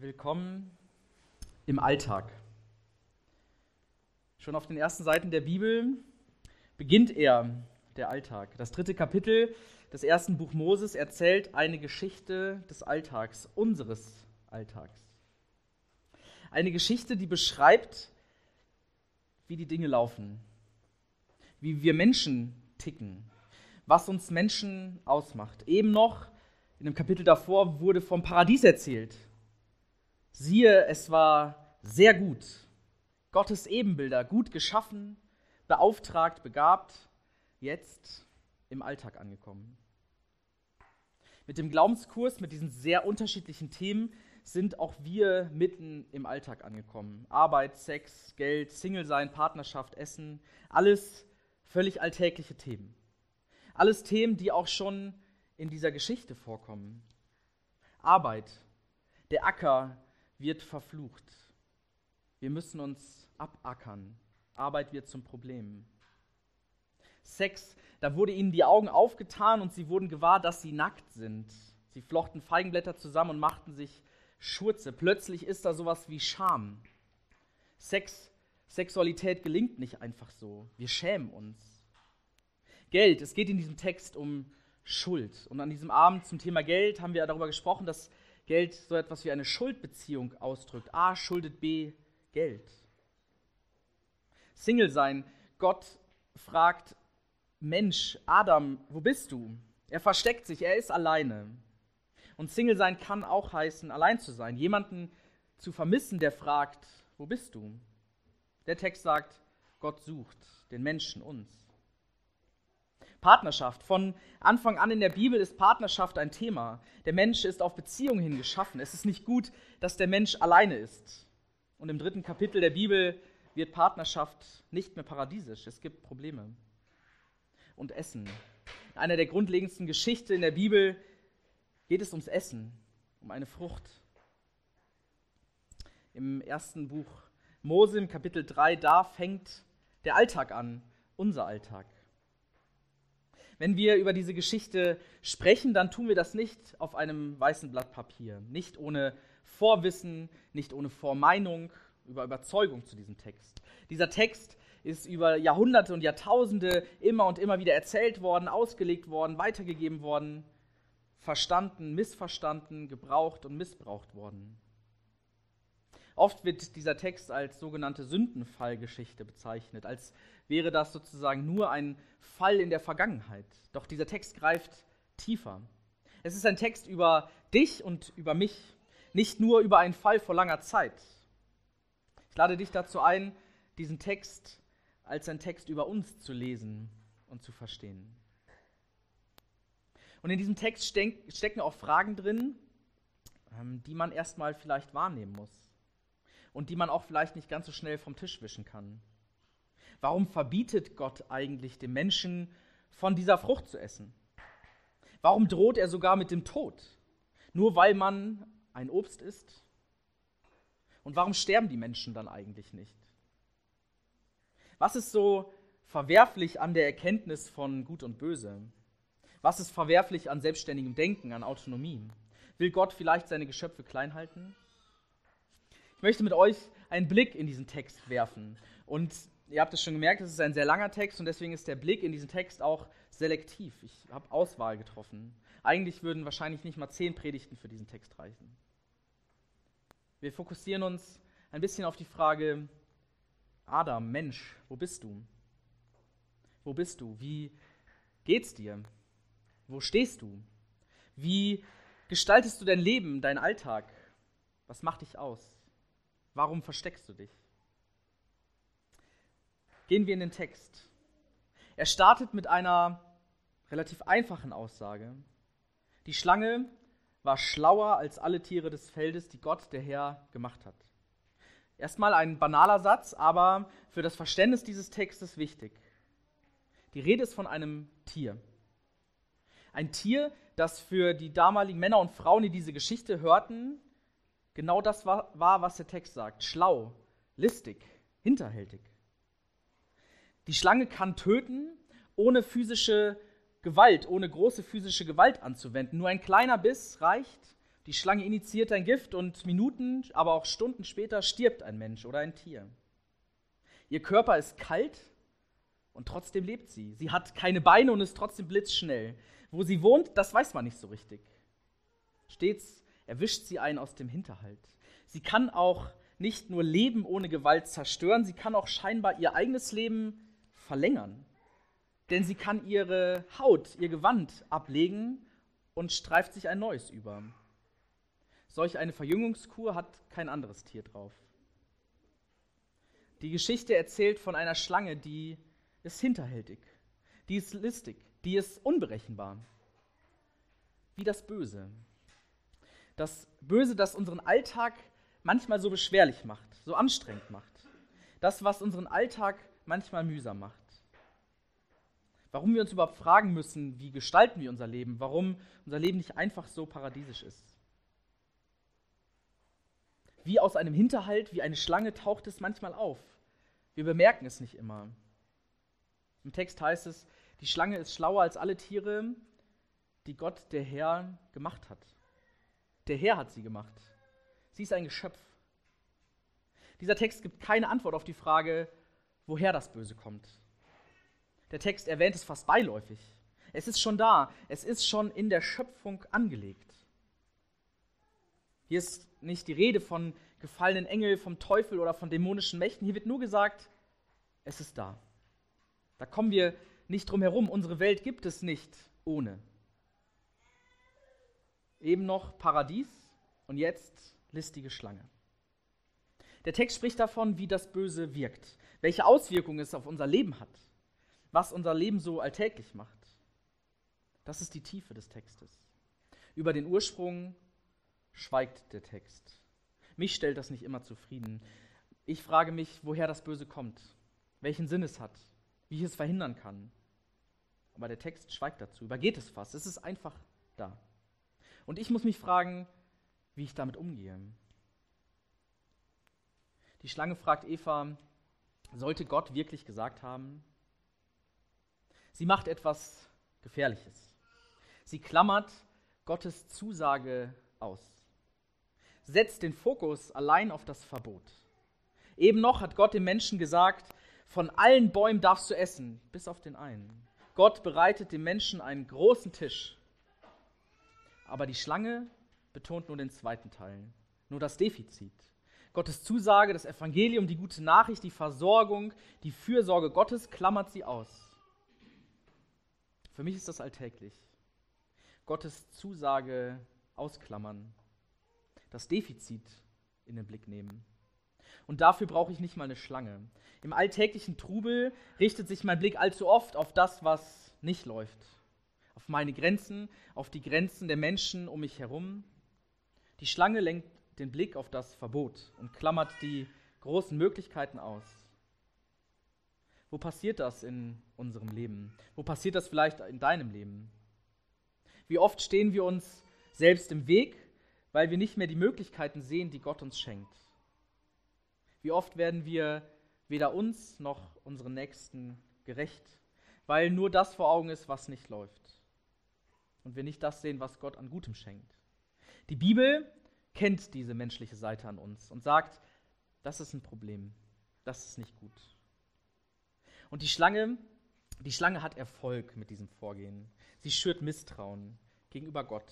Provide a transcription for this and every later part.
Willkommen im Alltag. Schon auf den ersten Seiten der Bibel beginnt er, der Alltag. Das dritte Kapitel des ersten Buch Moses erzählt eine Geschichte des Alltags, unseres Alltags. Eine Geschichte, die beschreibt, wie die Dinge laufen, wie wir Menschen ticken, was uns Menschen ausmacht. Eben noch in dem Kapitel davor wurde vom Paradies erzählt. Siehe, es war sehr gut. Gottes Ebenbilder, gut geschaffen, beauftragt, begabt, jetzt im Alltag angekommen. Mit dem Glaubenskurs, mit diesen sehr unterschiedlichen Themen, sind auch wir mitten im Alltag angekommen. Arbeit, Sex, Geld, Single sein, Partnerschaft, Essen, alles völlig alltägliche Themen. Alles Themen, die auch schon in dieser Geschichte vorkommen. Arbeit, der Acker wird verflucht. Wir müssen uns abackern. Arbeit wird zum Problem. Sex, da wurde ihnen die Augen aufgetan und sie wurden gewahr, dass sie nackt sind. Sie flochten Feigenblätter zusammen und machten sich Schurze. Plötzlich ist da sowas wie Scham. Sex, Sexualität gelingt nicht einfach so. Wir schämen uns. Geld, es geht in diesem Text um Schuld. Und an diesem Abend zum Thema Geld haben wir darüber gesprochen, dass Geld so etwas wie eine Schuldbeziehung ausdrückt. A schuldet B Geld. Single sein. Gott fragt Mensch, Adam, wo bist du? Er versteckt sich, er ist alleine. Und Single sein kann auch heißen, allein zu sein, jemanden zu vermissen, der fragt, wo bist du? Der Text sagt, Gott sucht den Menschen uns. Partnerschaft. Von Anfang an in der Bibel ist Partnerschaft ein Thema. Der Mensch ist auf Beziehungen hin geschaffen. Es ist nicht gut, dass der Mensch alleine ist. Und im dritten Kapitel der Bibel wird Partnerschaft nicht mehr paradiesisch. Es gibt Probleme. Und Essen. In einer der grundlegendsten Geschichten in der Bibel geht es ums Essen, um eine Frucht. Im ersten Buch Mose, im Kapitel 3, da fängt der Alltag an, unser Alltag. Wenn wir über diese Geschichte sprechen, dann tun wir das nicht auf einem weißen Blatt Papier, nicht ohne Vorwissen, nicht ohne Vormeinung, über Überzeugung zu diesem Text. Dieser Text ist über Jahrhunderte und Jahrtausende immer und immer wieder erzählt worden, ausgelegt worden, weitergegeben worden, verstanden, missverstanden, gebraucht und missbraucht worden. Oft wird dieser Text als sogenannte Sündenfallgeschichte bezeichnet, als wäre das sozusagen nur ein Fall in der Vergangenheit. Doch dieser Text greift tiefer. Es ist ein Text über dich und über mich, nicht nur über einen Fall vor langer Zeit. Ich lade dich dazu ein, diesen Text als ein Text über uns zu lesen und zu verstehen. Und in diesem Text stecken auch Fragen drin, ähm, die man erstmal vielleicht wahrnehmen muss und die man auch vielleicht nicht ganz so schnell vom Tisch wischen kann. Warum verbietet Gott eigentlich dem Menschen, von dieser Frucht zu essen? Warum droht er sogar mit dem Tod? Nur weil man ein Obst isst? Und warum sterben die Menschen dann eigentlich nicht? Was ist so verwerflich an der Erkenntnis von Gut und Böse? Was ist verwerflich an selbstständigem Denken, an Autonomie? Will Gott vielleicht seine Geschöpfe klein halten? Ich möchte mit euch einen Blick in diesen Text werfen. Und ihr habt es schon gemerkt, es ist ein sehr langer Text und deswegen ist der Blick in diesen Text auch selektiv. Ich habe Auswahl getroffen. Eigentlich würden wahrscheinlich nicht mal zehn Predigten für diesen Text reichen. Wir fokussieren uns ein bisschen auf die Frage, Adam, Mensch, wo bist du? Wo bist du? Wie geht's dir? Wo stehst du? Wie gestaltest du dein Leben, deinen Alltag? Was macht dich aus? Warum versteckst du dich? Gehen wir in den Text. Er startet mit einer relativ einfachen Aussage. Die Schlange war schlauer als alle Tiere des Feldes, die Gott, der Herr, gemacht hat. Erstmal ein banaler Satz, aber für das Verständnis dieses Textes wichtig. Die Rede ist von einem Tier. Ein Tier, das für die damaligen Männer und Frauen, die diese Geschichte hörten, genau das war, war, was der Text sagt. Schlau, listig, hinterhältig. Die Schlange kann töten, ohne physische Gewalt, ohne große physische Gewalt anzuwenden. Nur ein kleiner Biss reicht. Die Schlange initiiert ein Gift und Minuten, aber auch Stunden später stirbt ein Mensch oder ein Tier. Ihr Körper ist kalt und trotzdem lebt sie. Sie hat keine Beine und ist trotzdem blitzschnell. Wo sie wohnt, das weiß man nicht so richtig. Stets erwischt sie einen aus dem Hinterhalt. Sie kann auch nicht nur Leben ohne Gewalt zerstören, sie kann auch scheinbar ihr eigenes Leben verlängern. Denn sie kann ihre Haut, ihr Gewand ablegen und streift sich ein neues über. Solch eine Verjüngungskur hat kein anderes Tier drauf. Die Geschichte erzählt von einer Schlange, die ist hinterhältig, die ist listig, die ist unberechenbar. Wie das Böse. Das Böse, das unseren Alltag manchmal so beschwerlich macht, so anstrengend macht. Das, was unseren Alltag manchmal mühsam macht. Warum wir uns überhaupt fragen müssen, wie gestalten wir unser Leben, warum unser Leben nicht einfach so paradiesisch ist. Wie aus einem Hinterhalt, wie eine Schlange taucht es manchmal auf. Wir bemerken es nicht immer. Im Text heißt es, die Schlange ist schlauer als alle Tiere, die Gott, der Herr, gemacht hat. Der Herr hat sie gemacht. Sie ist ein Geschöpf. Dieser Text gibt keine Antwort auf die Frage, woher das Böse kommt. Der Text erwähnt es fast beiläufig. Es ist schon da, es ist schon in der Schöpfung angelegt. Hier ist nicht die Rede von gefallenen Engeln, vom Teufel oder von dämonischen Mächten. Hier wird nur gesagt, es ist da. Da kommen wir nicht drum herum. Unsere Welt gibt es nicht ohne. Eben noch Paradies und jetzt listige Schlange. Der Text spricht davon, wie das Böse wirkt, welche Auswirkungen es auf unser Leben hat, was unser Leben so alltäglich macht. Das ist die Tiefe des Textes. Über den Ursprung schweigt der Text. Mich stellt das nicht immer zufrieden. Ich frage mich, woher das Böse kommt, welchen Sinn es hat, wie ich es verhindern kann. Aber der Text schweigt dazu, übergeht es fast. Es ist einfach da. Und ich muss mich fragen, wie ich damit umgehe. Die Schlange fragt Eva, sollte Gott wirklich gesagt haben? Sie macht etwas Gefährliches. Sie klammert Gottes Zusage aus. Setzt den Fokus allein auf das Verbot. Eben noch hat Gott dem Menschen gesagt, von allen Bäumen darfst du essen, bis auf den einen. Gott bereitet dem Menschen einen großen Tisch. Aber die Schlange betont nur den zweiten Teil, nur das Defizit. Gottes Zusage, das Evangelium, die gute Nachricht, die Versorgung, die Fürsorge Gottes klammert sie aus. Für mich ist das alltäglich. Gottes Zusage ausklammern, das Defizit in den Blick nehmen. Und dafür brauche ich nicht mal eine Schlange. Im alltäglichen Trubel richtet sich mein Blick allzu oft auf das, was nicht läuft. Meine Grenzen, auf die Grenzen der Menschen um mich herum. Die Schlange lenkt den Blick auf das Verbot und klammert die großen Möglichkeiten aus. Wo passiert das in unserem Leben? Wo passiert das vielleicht in deinem Leben? Wie oft stehen wir uns selbst im Weg, weil wir nicht mehr die Möglichkeiten sehen, die Gott uns schenkt? Wie oft werden wir weder uns noch unseren Nächsten gerecht, weil nur das vor Augen ist, was nicht läuft und wir nicht das sehen, was Gott an Gutem schenkt. Die Bibel kennt diese menschliche Seite an uns und sagt, das ist ein Problem, das ist nicht gut. Und die Schlange, die Schlange hat Erfolg mit diesem Vorgehen. Sie schürt Misstrauen gegenüber Gott.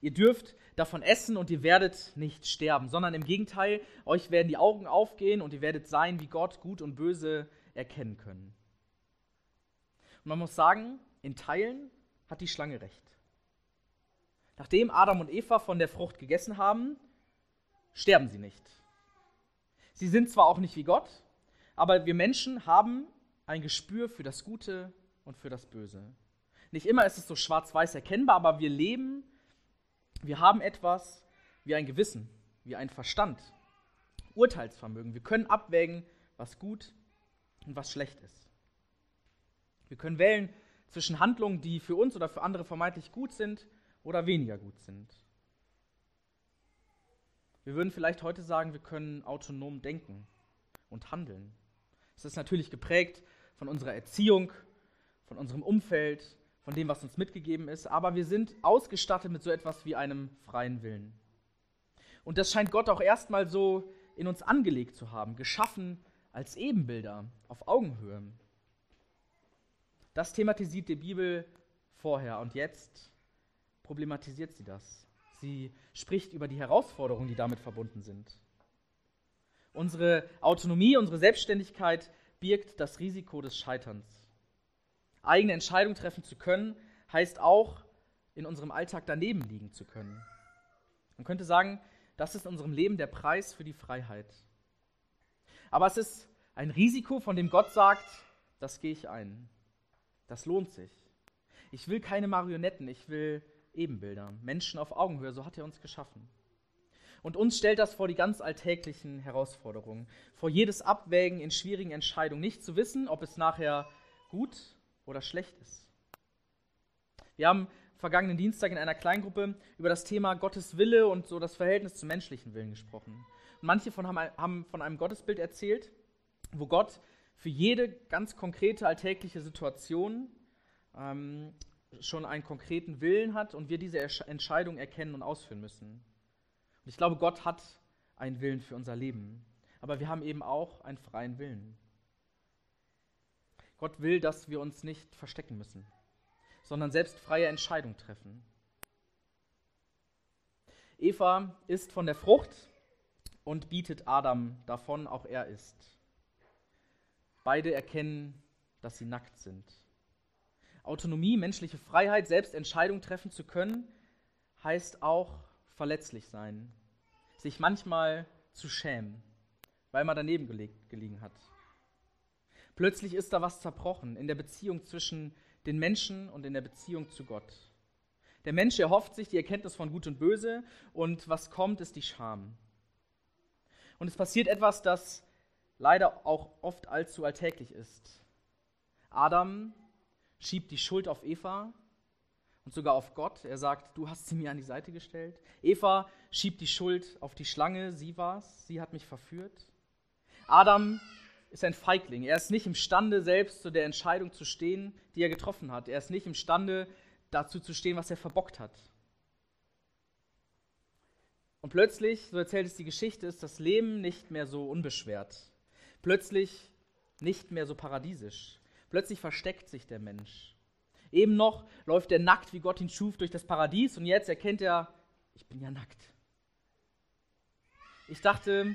Ihr dürft davon essen und ihr werdet nicht sterben, sondern im Gegenteil, euch werden die Augen aufgehen und ihr werdet sein, wie Gott gut und böse erkennen können. Und man muss sagen, in Teilen hat die Schlange recht. Nachdem Adam und Eva von der Frucht gegessen haben, sterben sie nicht. Sie sind zwar auch nicht wie Gott, aber wir Menschen haben ein Gespür für das Gute und für das Böse. Nicht immer ist es so schwarz-weiß erkennbar, aber wir leben, wir haben etwas wie ein Gewissen, wie ein Verstand, Urteilsvermögen. Wir können abwägen, was gut und was schlecht ist. Wir können wählen zwischen Handlungen, die für uns oder für andere vermeintlich gut sind oder weniger gut sind. Wir würden vielleicht heute sagen, wir können autonom denken und handeln. Es ist natürlich geprägt von unserer Erziehung, von unserem Umfeld, von dem, was uns mitgegeben ist, aber wir sind ausgestattet mit so etwas wie einem freien Willen. Und das scheint Gott auch erstmal so in uns angelegt zu haben, geschaffen als Ebenbilder auf Augenhöhe. Das thematisiert die Bibel vorher und jetzt problematisiert sie das. Sie spricht über die Herausforderungen, die damit verbunden sind. Unsere Autonomie, unsere Selbstständigkeit birgt das Risiko des Scheiterns. Eigene Entscheidungen treffen zu können, heißt auch, in unserem Alltag daneben liegen zu können. Man könnte sagen, das ist in unserem Leben der Preis für die Freiheit. Aber es ist ein Risiko, von dem Gott sagt, das gehe ich ein. Das lohnt sich. Ich will keine Marionetten, ich will Ebenbilder, Menschen auf Augenhöhe, so hat er uns geschaffen. Und uns stellt das vor die ganz alltäglichen Herausforderungen, vor jedes Abwägen in schwierigen Entscheidungen, nicht zu wissen, ob es nachher gut oder schlecht ist. Wir haben vergangenen Dienstag in einer Kleingruppe über das Thema Gottes Wille und so das Verhältnis zum menschlichen Willen gesprochen. Und manche von haben, haben von einem Gottesbild erzählt, wo Gott für jede ganz konkrete alltägliche Situation ähm, schon einen konkreten Willen hat und wir diese Entscheidung erkennen und ausführen müssen. Und ich glaube, Gott hat einen Willen für unser Leben, aber wir haben eben auch einen freien Willen. Gott will, dass wir uns nicht verstecken müssen sondern selbst freie Entscheidungen treffen. Eva isst von der Frucht und bietet Adam davon, auch er isst. Beide erkennen, dass sie nackt sind. Autonomie, menschliche Freiheit, selbst Entscheidungen treffen zu können, heißt auch verletzlich sein, sich manchmal zu schämen, weil man daneben gelegen hat. Plötzlich ist da was zerbrochen in der Beziehung zwischen den Menschen und in der Beziehung zu Gott. Der Mensch erhofft sich die Erkenntnis von Gut und Böse und was kommt, ist die Scham. Und es passiert etwas, das leider auch oft allzu alltäglich ist. Adam schiebt die Schuld auf Eva und sogar auf Gott. Er sagt, du hast sie mir an die Seite gestellt. Eva schiebt die Schuld auf die Schlange, sie war's, sie hat mich verführt. Adam ist ein Feigling. Er ist nicht imstande, selbst zu der Entscheidung zu stehen, die er getroffen hat. Er ist nicht imstande, dazu zu stehen, was er verbockt hat. Und plötzlich, so erzählt es die Geschichte, ist das Leben nicht mehr so unbeschwert. Plötzlich nicht mehr so paradiesisch. Plötzlich versteckt sich der Mensch. Eben noch läuft er nackt, wie Gott ihn schuf, durch das Paradies und jetzt erkennt er, ich bin ja nackt. Ich dachte,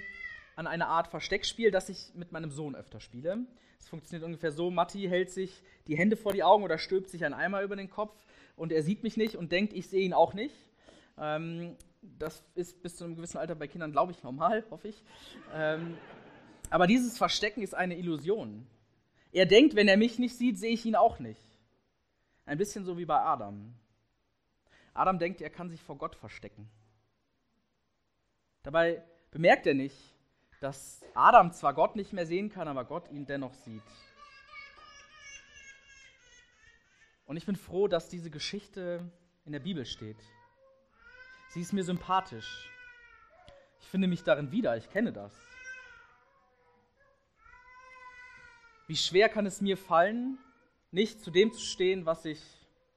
an eine Art Versteckspiel, das ich mit meinem Sohn öfter spiele. Es funktioniert ungefähr so: Matti hält sich die Hände vor die Augen oder stülpt sich einen Eimer über den Kopf und er sieht mich nicht und denkt, ich sehe ihn auch nicht. Ähm, das ist bis zu einem gewissen Alter bei Kindern, glaube ich, normal, hoffe ich. Ähm, aber dieses Verstecken ist eine Illusion. Er denkt, wenn er mich nicht sieht, sehe ich ihn auch nicht. Ein bisschen so wie bei Adam. Adam denkt, er kann sich vor Gott verstecken. Dabei bemerkt er nicht, dass Adam zwar Gott nicht mehr sehen kann, aber Gott ihn dennoch sieht. Und ich bin froh, dass diese Geschichte in der Bibel steht. Sie ist mir sympathisch. Ich finde mich darin wieder, ich kenne das. Wie schwer kann es mir fallen, nicht zu dem zu stehen, was ich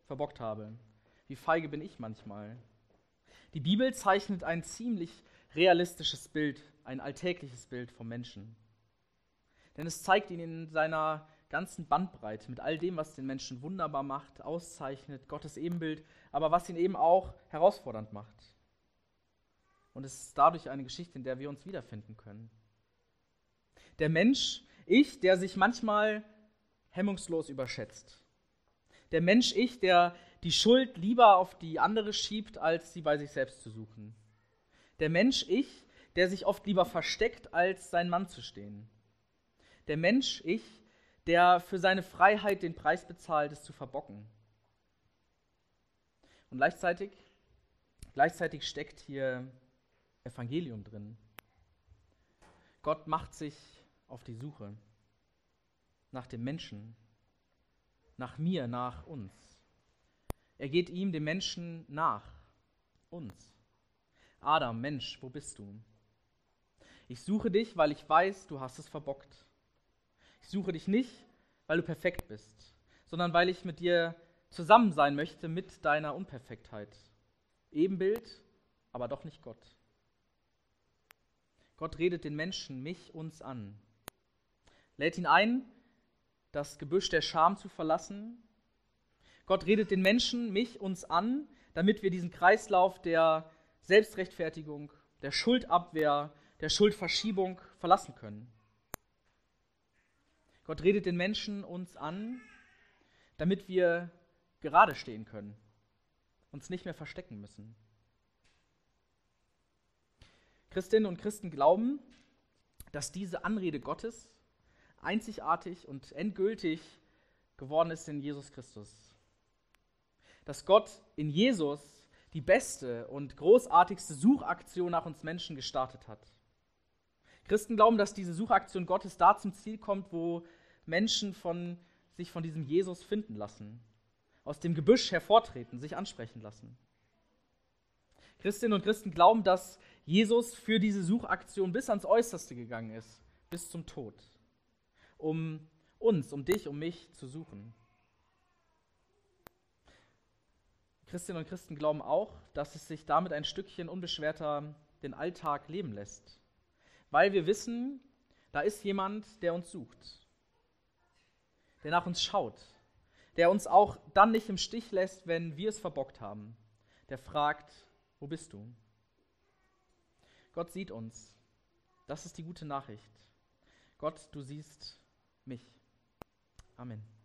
verbockt habe? Wie feige bin ich manchmal? Die Bibel zeichnet ein ziemlich realistisches Bild ein alltägliches Bild vom Menschen. Denn es zeigt ihn in seiner ganzen Bandbreite mit all dem, was den Menschen wunderbar macht, auszeichnet, Gottes Ebenbild, aber was ihn eben auch herausfordernd macht. Und es ist dadurch eine Geschichte, in der wir uns wiederfinden können. Der Mensch, ich, der sich manchmal hemmungslos überschätzt. Der Mensch, ich, der die Schuld lieber auf die andere schiebt, als sie bei sich selbst zu suchen. Der Mensch, ich, der sich oft lieber versteckt, als sein Mann zu stehen. Der Mensch, ich, der für seine Freiheit den Preis bezahlt, es zu verbocken. Und gleichzeitig, gleichzeitig steckt hier Evangelium drin. Gott macht sich auf die Suche nach dem Menschen, nach mir, nach uns. Er geht ihm, dem Menschen, nach uns. Adam, Mensch, wo bist du? Ich suche dich, weil ich weiß, du hast es verbockt. Ich suche dich nicht, weil du perfekt bist, sondern weil ich mit dir zusammen sein möchte mit deiner Unperfektheit. Ebenbild, aber doch nicht Gott. Gott redet den Menschen, mich, uns an. Lädt ihn ein, das Gebüsch der Scham zu verlassen. Gott redet den Menschen, mich, uns an, damit wir diesen Kreislauf der Selbstrechtfertigung, der Schuldabwehr, der Schuldverschiebung verlassen können. Gott redet den Menschen uns an, damit wir gerade stehen können, uns nicht mehr verstecken müssen. Christinnen und Christen glauben, dass diese Anrede Gottes einzigartig und endgültig geworden ist in Jesus Christus. Dass Gott in Jesus die beste und großartigste Suchaktion nach uns Menschen gestartet hat. Christen glauben, dass diese Suchaktion Gottes da zum Ziel kommt, wo Menschen von, sich von diesem Jesus finden lassen, aus dem Gebüsch hervortreten, sich ansprechen lassen. Christinnen und Christen glauben, dass Jesus für diese Suchaktion bis ans Äußerste gegangen ist, bis zum Tod, um uns, um dich, um mich zu suchen. Christinnen und Christen glauben auch, dass es sich damit ein Stückchen unbeschwerter den Alltag leben lässt, weil wir wissen, da ist jemand, der uns sucht, der nach uns schaut, der uns auch dann nicht im Stich lässt, wenn wir es verbockt haben, der fragt, wo bist du? Gott sieht uns. Das ist die gute Nachricht. Gott, du siehst mich. Amen.